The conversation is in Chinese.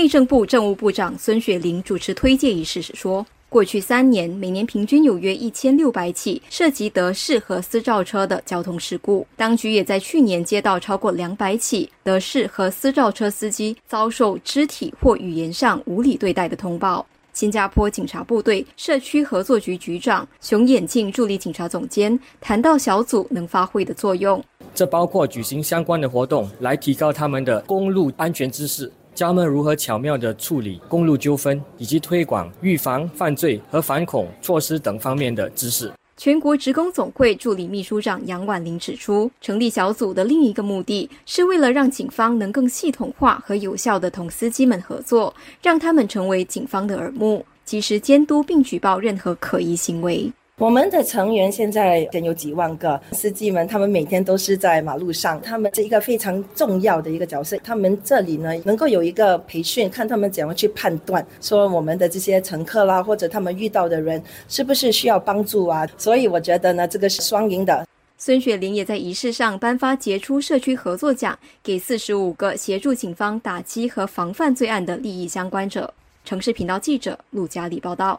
内政部政务部长孙雪玲主持推介仪式时说。过去三年，每年平均有约一千六百起涉及德式和私照车的交通事故。当局也在去年接到超过两百起德式和私照车司机遭受肢体或语言上无理对待的通报。新加坡警察部队社区合作局局长熊眼镜助理警察总监谈到小组能发挥的作用，这包括举行相关的活动，来提高他们的公路安全知识。教他们如何巧妙地处理公路纠纷，以及推广预防犯罪和反恐措施等方面的知识。全国职工总会助理秘书长杨婉玲指出，成立小组的另一个目的是为了让警方能更系统化和有效地同司机们合作，让他们成为警方的耳目，及时监督并举报任何可疑行为。我们的成员现在有几万个司机们，他们每天都是在马路上，他们是一个非常重要的一个角色。他们这里呢，能够有一个培训，看他们怎样去判断，说我们的这些乘客啦，或者他们遇到的人是不是需要帮助啊？所以我觉得呢，这个是双赢的。孙雪玲也在仪式上颁发杰出社区合作奖给四十五个协助警方打击和防范罪案的利益相关者。城市频道记者陆佳丽报道。